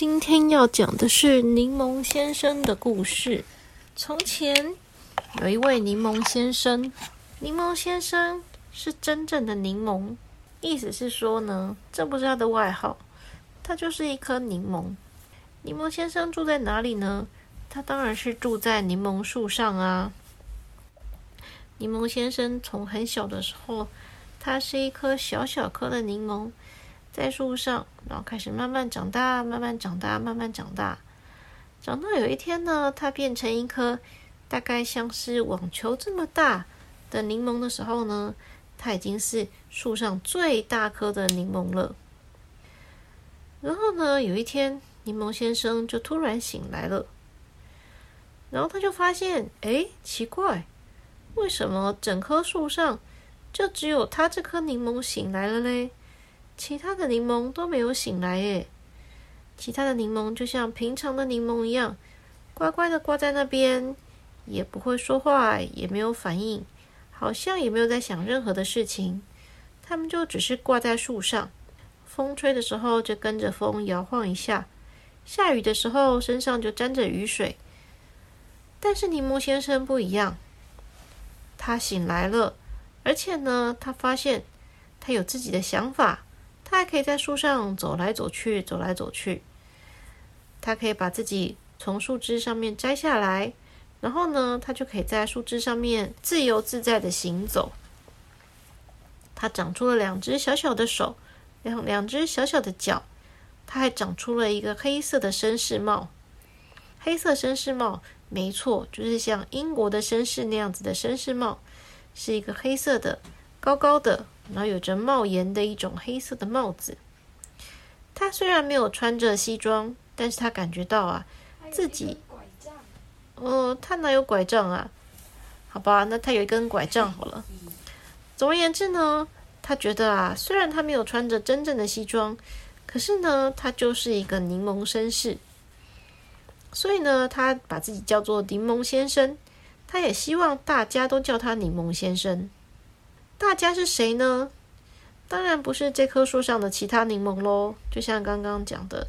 今天要讲的是柠檬先生的故事。从前有一位柠檬先生，柠檬先生是真正的柠檬，意思是说呢，这不是他的外号，他就是一颗柠檬。柠檬先生住在哪里呢？他当然是住在柠檬树上啊。柠檬先生从很小的时候，他是一颗小小颗的柠檬。在树上，然后开始慢慢长大，慢慢长大，慢慢长大。长到有一天呢，它变成一颗大概像是网球这么大的柠檬的时候呢，它已经是树上最大颗的柠檬了。然后呢，有一天，柠檬先生就突然醒来了，然后他就发现，哎，奇怪，为什么整棵树上就只有他这颗柠檬醒来了嘞？其他的柠檬都没有醒来耶，其他的柠檬就像平常的柠檬一样，乖乖的挂在那边，也不会说话，也没有反应，好像也没有在想任何的事情。它们就只是挂在树上，风吹的时候就跟着风摇晃一下，下雨的时候身上就沾着雨水。但是柠檬先生不一样，他醒来了，而且呢，他发现他有自己的想法。它还可以在树上走来走去，走来走去。它可以把自己从树枝上面摘下来，然后呢，它就可以在树枝上面自由自在的行走。它长出了两只小小的手，两两只小小的脚。它还长出了一个黑色的绅士帽。黑色绅士帽，没错，就是像英国的绅士那样子的绅士帽，是一个黑色的，高高的。然后有着帽檐的一种黑色的帽子。他虽然没有穿着西装，但是他感觉到啊，自己，哦，他哪有拐杖啊？好吧，那他有一根拐杖好了。总而言之呢，他觉得啊，虽然他没有穿着真正的西装，可是呢，他就是一个柠檬绅士。所以呢，他把自己叫做柠檬先生。他也希望大家都叫他柠檬先生。大家是谁呢？当然不是这棵树上的其他柠檬喽。就像刚刚讲的，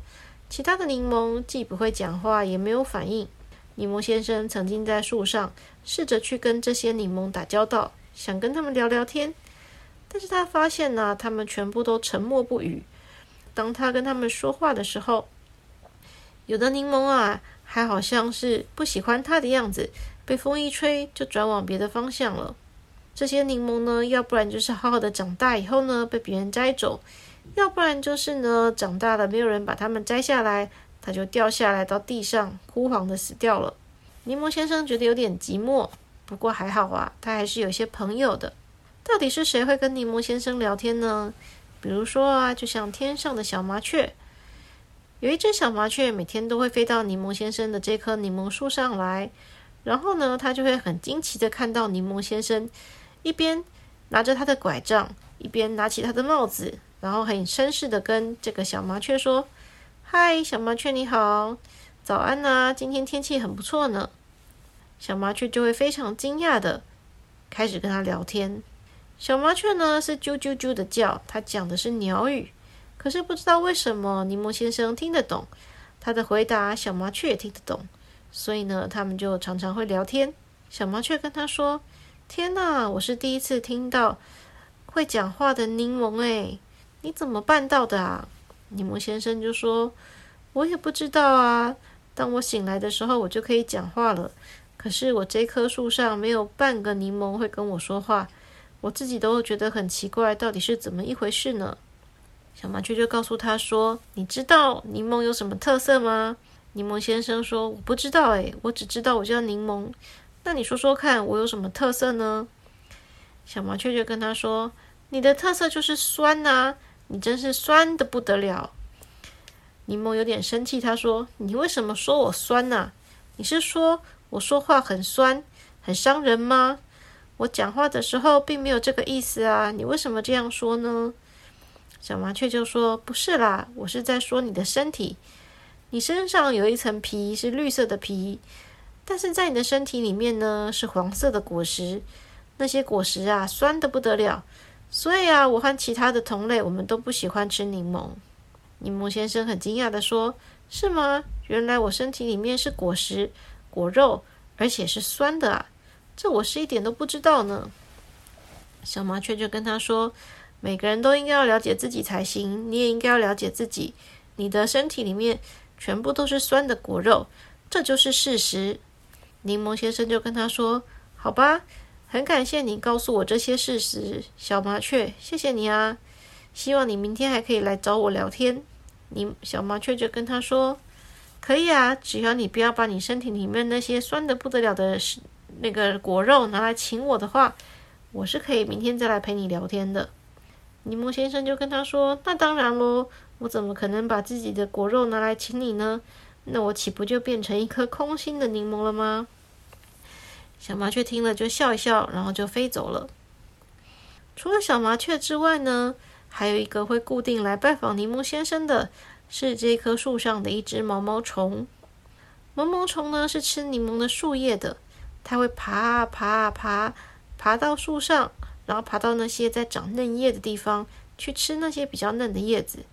其他的柠檬既不会讲话，也没有反应。柠檬先生曾经在树上试着去跟这些柠檬打交道，想跟他们聊聊天，但是他发现呢，他们全部都沉默不语。当他跟他们说话的时候，有的柠檬啊，还好像是不喜欢他的样子，被风一吹就转往别的方向了。这些柠檬呢，要不然就是好好的长大以后呢，被别人摘走；要不然就是呢，长大了没有人把它们摘下来，它就掉下来到地上，枯黄的死掉了。柠檬先生觉得有点寂寞，不过还好啊，他还是有些朋友的。到底是谁会跟柠檬先生聊天呢？比如说啊，就像天上的小麻雀，有一只小麻雀每天都会飞到柠檬先生的这棵柠檬树上来，然后呢，它就会很惊奇的看到柠檬先生。一边拿着他的拐杖，一边拿起他的帽子，然后很绅士的跟这个小麻雀说：“嗨，小麻雀你好，早安呐！今天天气很不错呢。”小麻雀就会非常惊讶的开始跟他聊天。小麻雀呢是啾啾啾的叫，它讲的是鸟语，可是不知道为什么柠檬先生听得懂他的回答，小麻雀也听得懂，所以呢，他们就常常会聊天。小麻雀跟他说。天哪，我是第一次听到会讲话的柠檬诶，你怎么办到的啊？柠檬先生就说：“我也不知道啊。当我醒来的时候，我就可以讲话了。可是我这棵树上没有半个柠檬会跟我说话，我自己都觉得很奇怪，到底是怎么一回事呢？”小麻雀就告诉他说：“你知道柠檬有什么特色吗？”柠檬先生说：“我不知道诶，我只知道我叫柠檬。”那你说说看，我有什么特色呢？小麻雀就跟他说：“你的特色就是酸呐，你真是酸的不得了。”柠檬有点生气，他说：“你为什么说我酸呐？你是说我说话很酸，很伤人吗？我讲话的时候并没有这个意思啊，你为什么这样说呢？”小麻雀就说：“不是啦，我是在说你的身体，你身上有一层皮是绿色的皮。”但是在你的身体里面呢，是黄色的果实，那些果实啊，酸的不得了。所以啊，我和其他的同类，我们都不喜欢吃柠檬。柠檬先生很惊讶的说：“是吗？原来我身体里面是果实、果肉，而且是酸的啊！这我是一点都不知道呢。”小麻雀就跟他说：“每个人都应该要了解自己才行，你也应该要了解自己。你的身体里面全部都是酸的果肉，这就是事实。”柠檬先生就跟他说：“好吧，很感谢你告诉我这些事实，小麻雀，谢谢你啊！希望你明天还可以来找我聊天。”你小麻雀就跟他说：“可以啊，只要你不要把你身体里面那些酸的不得了的那个果肉拿来请我的话。”我是可以明天再来陪你聊天的。柠檬先生就跟他说：“那当然喽，我怎么可能把自己的果肉拿来请你呢？那我岂不就变成一颗空心的柠檬了吗？”小麻雀听了就笑一笑，然后就飞走了。除了小麻雀之外呢，还有一个会固定来拜访柠檬先生的是这棵树上的一只毛毛虫。毛毛虫呢是吃柠檬的树叶的，它会爬啊爬啊爬。爬到树上，然后爬到那些在长嫩叶的地方去吃那些比较嫩的叶子。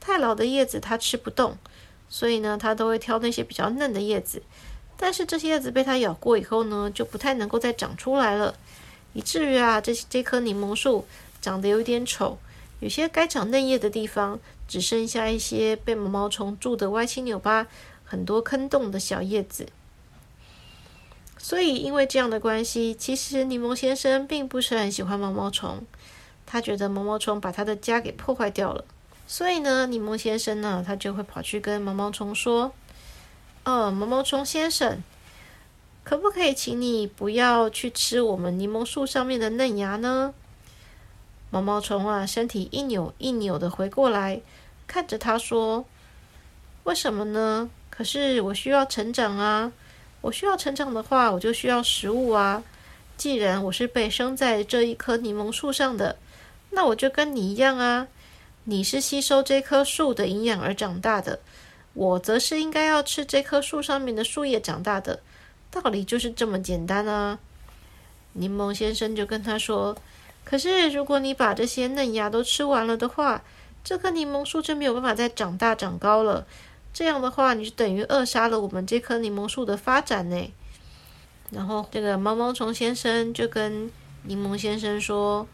太老的叶子它吃不动，所以呢，它都会挑那些比较嫩的叶子。但是这些叶子被它咬过以后呢，就不太能够再长出来了，以至于啊，这这棵柠檬树长得有点丑。有些该长嫩叶的地方，只剩下一些被毛毛虫蛀得歪七扭八、很多坑洞的小叶子。所以，因为这样的关系，其实柠檬先生并不是很喜欢毛毛虫。他觉得毛毛虫把他的家给破坏掉了。所以呢，柠檬先生呢，他就会跑去跟毛毛虫说：“哦，毛毛虫先生，可不可以请你不要去吃我们柠檬树上面的嫩芽呢？”毛毛虫啊，身体一扭一扭的回过来，看着他说：“为什么呢？可是我需要成长啊。”我需要成长的话，我就需要食物啊。既然我是被生在这一棵柠檬树上的，那我就跟你一样啊。你是吸收这棵树的营养而长大的，我则是应该要吃这棵树上面的树叶长大的。道理就是这么简单啊。柠檬先生就跟他说：“可是如果你把这些嫩芽都吃完了的话，这棵柠檬树就没有办法再长大长高了。”这样的话，你就等于扼杀了我们这棵柠檬树的发展呢。然后，这个毛毛虫先生就跟柠檬先生说：“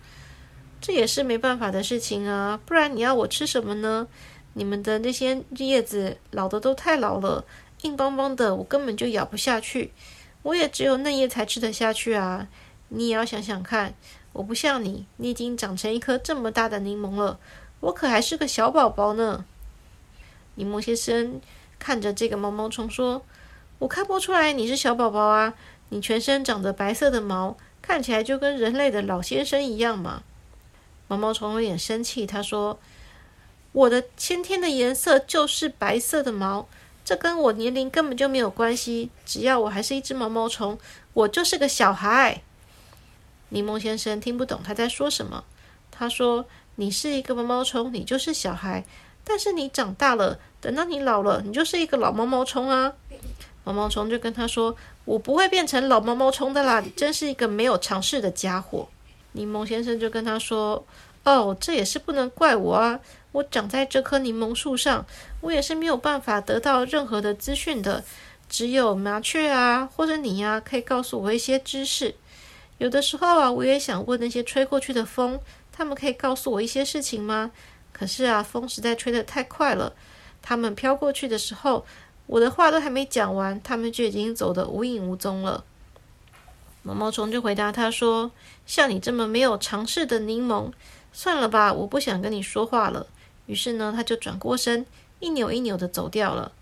这也是没办法的事情啊，不然你要我吃什么呢？你们的那些叶子老的都太老了，硬邦邦的，我根本就咬不下去。我也只有嫩叶才吃得下去啊。你也要想想看，我不像你，你已经长成一颗这么大的柠檬了，我可还是个小宝宝呢。”柠檬先生看着这个毛毛虫说：“我看不出来你是小宝宝啊，你全身长着白色的毛，看起来就跟人类的老先生一样嘛。”毛毛虫有点生气，他说：“我的先天的颜色就是白色的毛，这跟我年龄根本就没有关系。只要我还是一只毛毛虫，我就是个小孩。”柠檬先生听不懂他在说什么，他说：“你是一个毛毛虫，你就是小孩。”但是你长大了，等到你老了，你就是一个老毛毛虫啊！毛毛虫就跟他说：“我不会变成老毛毛虫的啦，你真是一个没有尝试的家伙。”柠檬先生就跟他说：“哦，这也是不能怪我啊！我长在这棵柠檬树上，我也是没有办法得到任何的资讯的。只有麻雀啊，或者你呀，可以告诉我一些知识。有的时候啊，我也想问那些吹过去的风，他们可以告诉我一些事情吗？”可是啊，风实在吹得太快了。他们飘过去的时候，我的话都还没讲完，他们就已经走得无影无踪了。毛毛虫就回答他说：“像你这么没有尝试的柠檬，算了吧，我不想跟你说话了。”于是呢，他就转过身，一扭一扭的走掉了。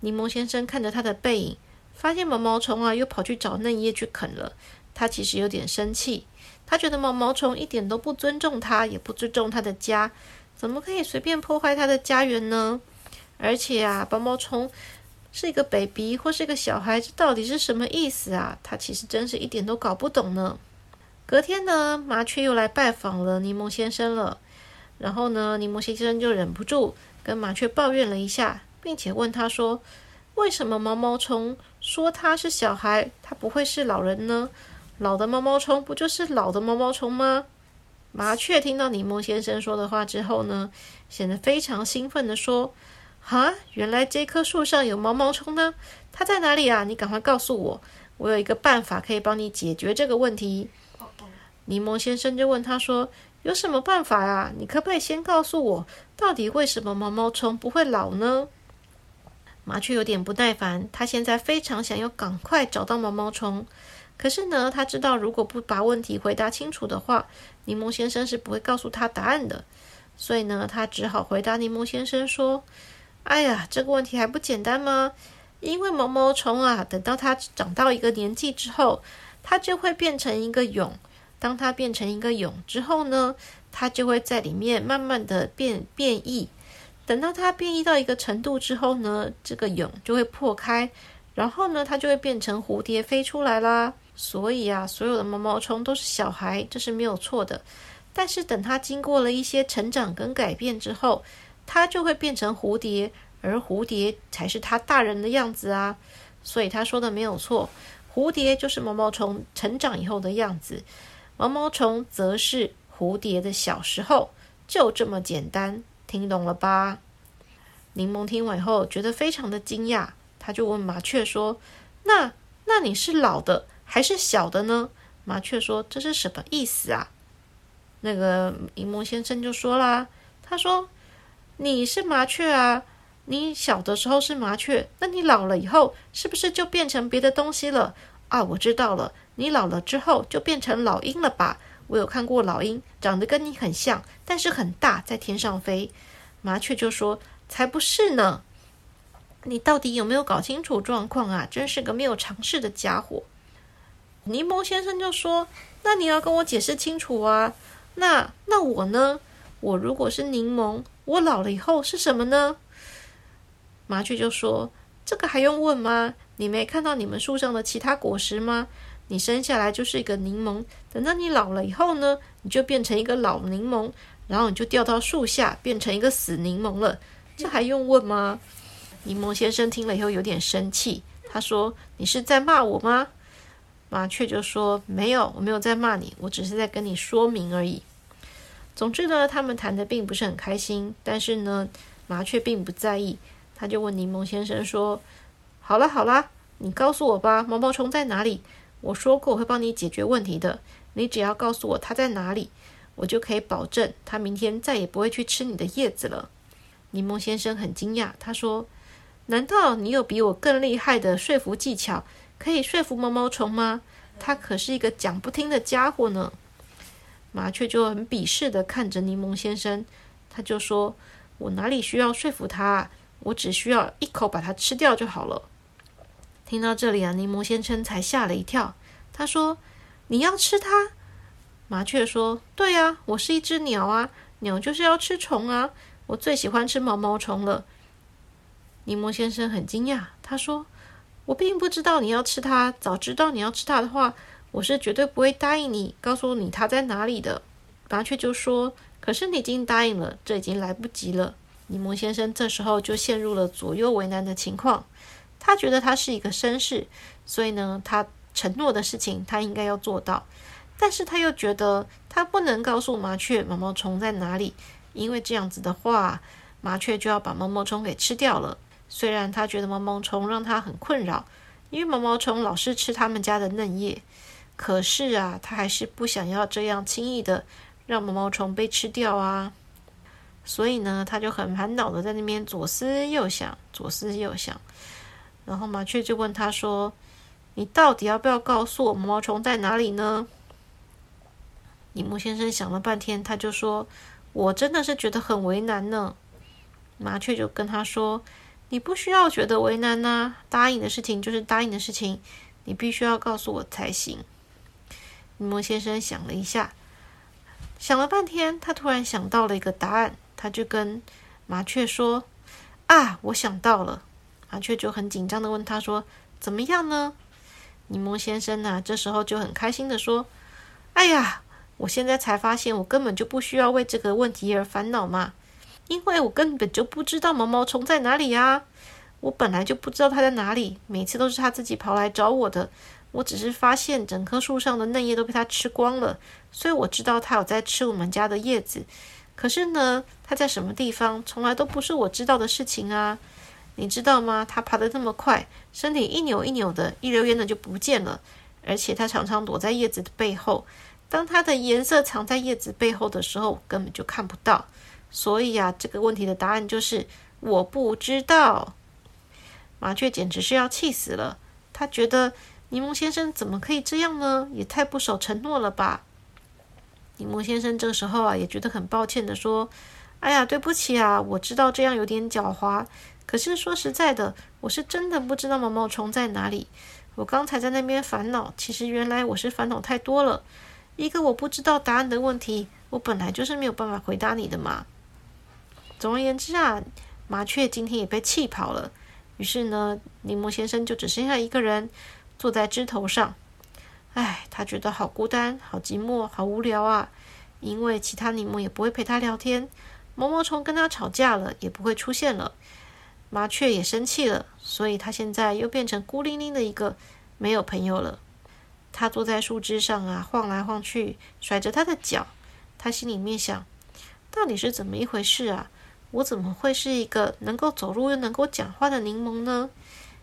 柠檬先生看着他的背影，发现毛毛虫啊又跑去找嫩叶去啃了。他其实有点生气，他觉得毛毛虫一点都不尊重他，也不尊重他的家。怎么可以随便破坏他的家园呢？而且啊，毛毛虫是一个 baby 或是一个小孩，这到底是什么意思啊？他其实真是一点都搞不懂呢。隔天呢，麻雀又来拜访了柠檬先生了。然后呢，柠檬先生就忍不住跟麻雀抱怨了一下，并且问他说：“为什么毛毛虫说他是小孩，他不会是老人呢？老的毛毛虫不就是老的毛毛虫吗？”麻雀听到柠檬先生说的话之后呢，显得非常兴奋的说：“啊，原来这棵树上有毛毛虫呢！它在哪里啊？你赶快告诉我，我有一个办法可以帮你解决这个问题。柠檬先生就问他说：“有什么办法啊？你可不可以先告诉我，到底为什么毛毛虫不会老呢？”麻雀有点不耐烦，他现在非常想要赶快找到毛毛虫，可是呢，他知道如果不把问题回答清楚的话，柠檬先生是不会告诉他答案的，所以呢，他只好回答柠檬先生说：“哎呀，这个问题还不简单吗？因为毛毛虫啊，等到它长到一个年纪之后，它就会变成一个蛹。当它变成一个蛹之后呢，它就会在里面慢慢的变变异。”等到它变异到一个程度之后呢，这个蛹就会破开，然后呢，它就会变成蝴蝶飞出来啦。所以啊，所有的毛毛虫都是小孩，这是没有错的。但是等它经过了一些成长跟改变之后，它就会变成蝴蝶，而蝴蝶才是它大人的样子啊。所以他说的没有错，蝴蝶就是毛毛虫成长以后的样子，毛毛虫则是蝴蝶的小时候，就这么简单。听懂了吧？柠檬听完后觉得非常的惊讶，他就问麻雀说：“那那你是老的还是小的呢？”麻雀说：“这是什么意思啊？”那个柠檬先生就说啦：“他说你是麻雀啊，你小的时候是麻雀，那你老了以后是不是就变成别的东西了啊？我知道了，你老了之后就变成老鹰了吧？”我有看过老鹰，长得跟你很像，但是很大，在天上飞。麻雀就说：“才不是呢！你到底有没有搞清楚状况啊？真是个没有常识的家伙。”柠檬先生就说：“那你要跟我解释清楚啊！那那我呢？我如果是柠檬，我老了以后是什么呢？”麻雀就说：“这个还用问吗？你没看到你们树上的其他果实吗？”你生下来就是一个柠檬，等到你老了以后呢，你就变成一个老柠檬，然后你就掉到树下，变成一个死柠檬了。这还用问吗？柠檬先生听了以后有点生气，他说：“你是在骂我吗？”麻雀就说：“没有，我没有在骂你，我只是在跟你说明而已。”总之呢，他们谈的并不是很开心，但是呢，麻雀并不在意，他就问柠檬先生说：“好了好了，你告诉我吧，毛毛虫在哪里？”我说过我会帮你解决问题的，你只要告诉我它在哪里，我就可以保证它明天再也不会去吃你的叶子了。柠檬先生很惊讶，他说：“难道你有比我更厉害的说服技巧，可以说服毛毛虫吗？他可是一个讲不听的家伙呢。”麻雀就很鄙视的看着柠檬先生，他就说：“我哪里需要说服他？我只需要一口把它吃掉就好了。”听到这里啊，柠檬先生才吓了一跳。他说：“你要吃它？”麻雀说：“对啊，我是一只鸟啊，鸟就是要吃虫啊，我最喜欢吃毛毛虫了。”柠檬先生很惊讶，他说：“我并不知道你要吃它，早知道你要吃它的话，我是绝对不会答应你，告诉你它在哪里的。”麻雀就说：“可是你已经答应了，这已经来不及了。”柠檬先生这时候就陷入了左右为难的情况。他觉得他是一个绅士，所以呢，他承诺的事情他应该要做到。但是他又觉得他不能告诉麻雀毛毛虫在哪里，因为这样子的话，麻雀就要把毛毛虫给吃掉了。虽然他觉得毛毛虫让他很困扰，因为毛毛虫老是吃他们家的嫩叶，可是啊，他还是不想要这样轻易的让毛毛虫被吃掉啊。所以呢，他就很烦恼的在那边左思右想，左思右想。然后麻雀就问他说：“你到底要不要告诉我毛毛虫在哪里呢？”柠檬先生想了半天，他就说：“我真的是觉得很为难呢。”麻雀就跟他说：“你不需要觉得为难呐，答应的事情就是答应的事情，你必须要告诉我才行。”柠檬先生想了一下，想了半天，他突然想到了一个答案，他就跟麻雀说：“啊，我想到了。”麻雀就很紧张的问他说：“怎么样呢？”柠檬先生呢，这时候就很开心的说：“哎呀，我现在才发现，我根本就不需要为这个问题而烦恼嘛，因为我根本就不知道毛毛虫在哪里呀。我本来就不知道它在哪里，每次都是它自己跑来找我的。我只是发现整棵树上的嫩叶都被它吃光了，所以我知道它有在吃我们家的叶子。可是呢，它在什么地方，从来都不是我知道的事情啊。你知道吗？它爬得那么快，身体一扭一扭的，一溜烟的就不见了。而且它常常躲在叶子的背后，当它的颜色藏在叶子背后的时候，根本就看不到。所以啊，这个问题的答案就是我不知道。麻雀简直是要气死了，他觉得柠檬先生怎么可以这样呢？也太不守承诺了吧！柠檬先生这时候啊，也觉得很抱歉的说：“哎呀，对不起啊，我知道这样有点狡猾。可是说实在的，我是真的不知道毛毛虫在哪里。我刚才在那边烦恼，其实原来我是烦恼太多了。一个我不知道答案的问题，我本来就是没有办法回答你的嘛。总而言之啊，麻雀今天也被气跑了。于是呢，柠檬先生就只剩下一个人坐在枝头上。唉，他觉得好孤单、好寂寞、好无聊啊！因为其他柠檬也不会陪他聊天，毛毛虫跟他吵架了也不会出现了，麻雀也生气了，所以他现在又变成孤零零的一个，没有朋友了。他坐在树枝上啊，晃来晃去，甩着他的脚。他心里面想：到底是怎么一回事啊？我怎么会是一个能够走路又能够讲话的柠檬呢？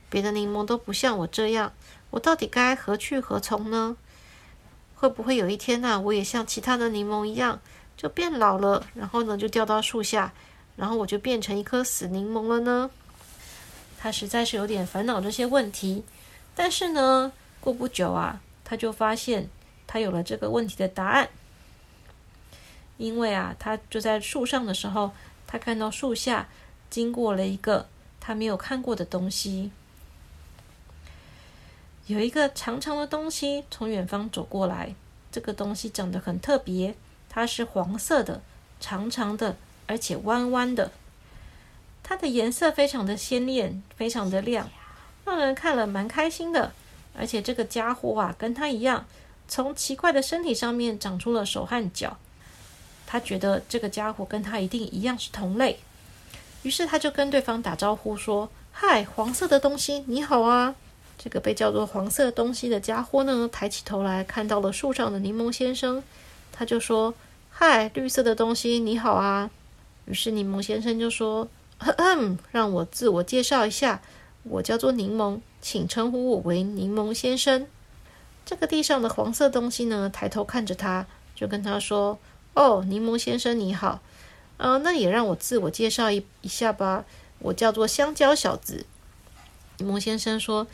别的柠檬都不像我这样。我到底该何去何从呢？会不会有一天呢，我也像其他的柠檬一样，就变老了，然后呢，就掉到树下，然后我就变成一颗死柠檬了呢？他实在是有点烦恼这些问题。但是呢，过不久啊，他就发现他有了这个问题的答案。因为啊，他就在树上的时候，他看到树下经过了一个他没有看过的东西。有一个长长的东西从远方走过来，这个东西长得很特别，它是黄色的，长长的，而且弯弯的。它的颜色非常的鲜艳，非常的亮，让人看了蛮开心的。而且这个家伙啊，跟他一样，从奇怪的身体上面长出了手和脚。他觉得这个家伙跟他一定一样是同类，于是他就跟对方打招呼说：“嗨，黄色的东西，你好啊！”这个被叫做黄色东西的家伙呢，抬起头来看到了树上的柠檬先生，他就说：“嗨，绿色的东西，你好啊！”于是柠檬先生就说：“让我自我介绍一下，我叫做柠檬，请称呼我为柠檬先生。”这个地上的黄色东西呢，抬头看着他，就跟他说：“哦，柠檬先生你好，呃，那也让我自我介绍一一下吧，我叫做香蕉小子。”柠檬先生说。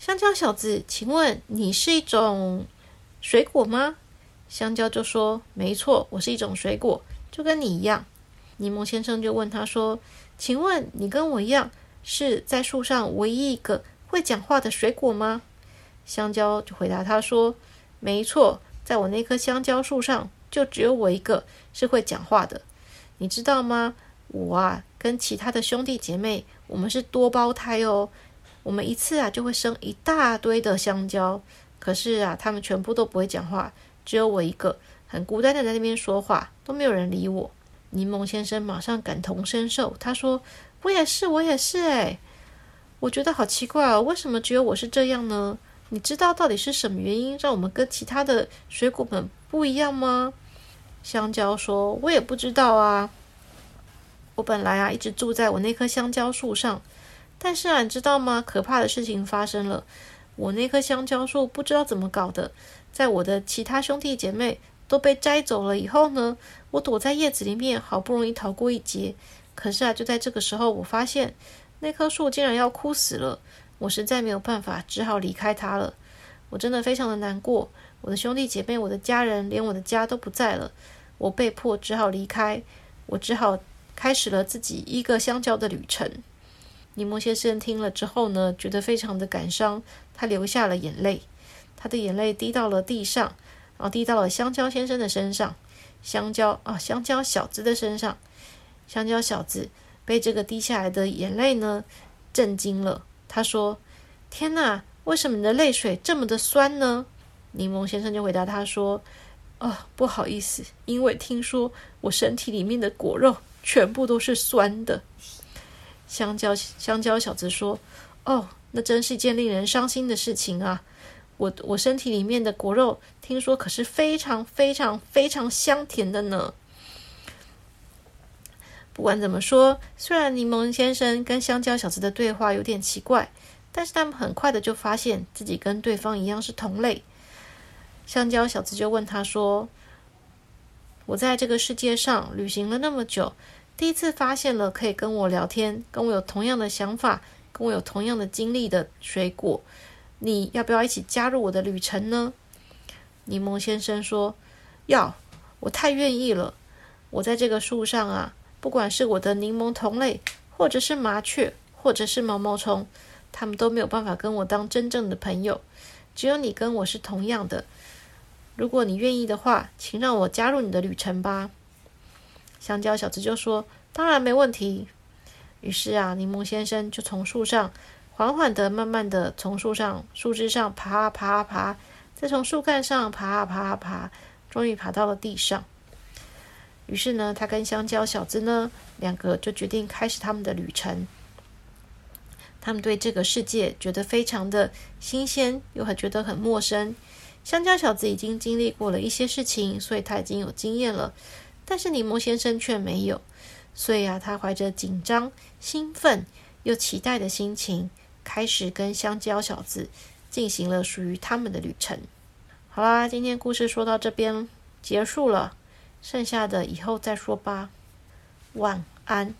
香蕉小子，请问你是一种水果吗？香蕉就说：“没错，我是一种水果，就跟你一样。”柠檬先生就问他说：“请问你跟我一样是在树上唯一一个会讲话的水果吗？”香蕉就回答他说：“没错，在我那棵香蕉树上，就只有我一个是会讲话的。你知道吗？我啊，跟其他的兄弟姐妹，我们是多胞胎哦。”我们一次啊就会生一大堆的香蕉，可是啊，他们全部都不会讲话，只有我一个很孤单的在那边说话，都没有人理我。柠檬先生马上感同身受，他说：“我也是，我也是。”诶，我觉得好奇怪哦，为什么只有我是这样呢？你知道到底是什么原因让我们跟其他的水果们不一样吗？香蕉说：“我也不知道啊。我本来啊一直住在我那棵香蕉树上。”但是啊，知道吗？可怕的事情发生了。我那棵香蕉树不知道怎么搞的，在我的其他兄弟姐妹都被摘走了以后呢，我躲在叶子里面，好不容易逃过一劫。可是啊，就在这个时候，我发现那棵树竟然要枯死了。我实在没有办法，只好离开它了。我真的非常的难过。我的兄弟姐妹、我的家人，连我的家都不在了。我被迫只好离开，我只好开始了自己一个香蕉的旅程。柠檬先生听了之后呢，觉得非常的感伤，他流下了眼泪，他的眼泪滴到了地上，然后滴到了香蕉先生的身上，香蕉啊，香蕉小子的身上，香蕉小子被这个滴下来的眼泪呢震惊了，他说：“天哪，为什么你的泪水这么的酸呢？”柠檬先生就回答他说：“哦，不好意思，因为听说我身体里面的果肉全部都是酸的。”香蕉香蕉小子说：“哦，那真是一件令人伤心的事情啊！我我身体里面的果肉，听说可是非常非常非常香甜的呢。”不管怎么说，虽然柠檬先生跟香蕉小子的对话有点奇怪，但是他们很快的就发现自己跟对方一样是同类。香蕉小子就问他说：“我在这个世界上旅行了那么久，第一次发现了可以跟我聊天、跟我有同样的想法、跟我有同样的经历的水果，你要不要一起加入我的旅程呢？”柠檬先生说：“要，我太愿意了。我在这个树上啊。”不管是我的柠檬同类，或者是麻雀，或者是毛毛虫，他们都没有办法跟我当真正的朋友。只有你跟我是同样的。如果你愿意的话，请让我加入你的旅程吧。香蕉小子就说：“当然没问题。”于是啊，柠檬先生就从树上缓缓的、慢慢的从树上树枝上爬啊爬啊爬，再从树干上爬啊爬啊爬，终于爬到了地上。于是呢，他跟香蕉小子呢，两个就决定开始他们的旅程。他们对这个世界觉得非常的新鲜，又很觉得很陌生。香蕉小子已经经历过了一些事情，所以他已经有经验了。但是柠檬先生却没有，所以啊，他怀着紧张、兴奋又期待的心情，开始跟香蕉小子进行了属于他们的旅程。好啦，今天故事说到这边结束了。剩下的以后再说吧，晚安。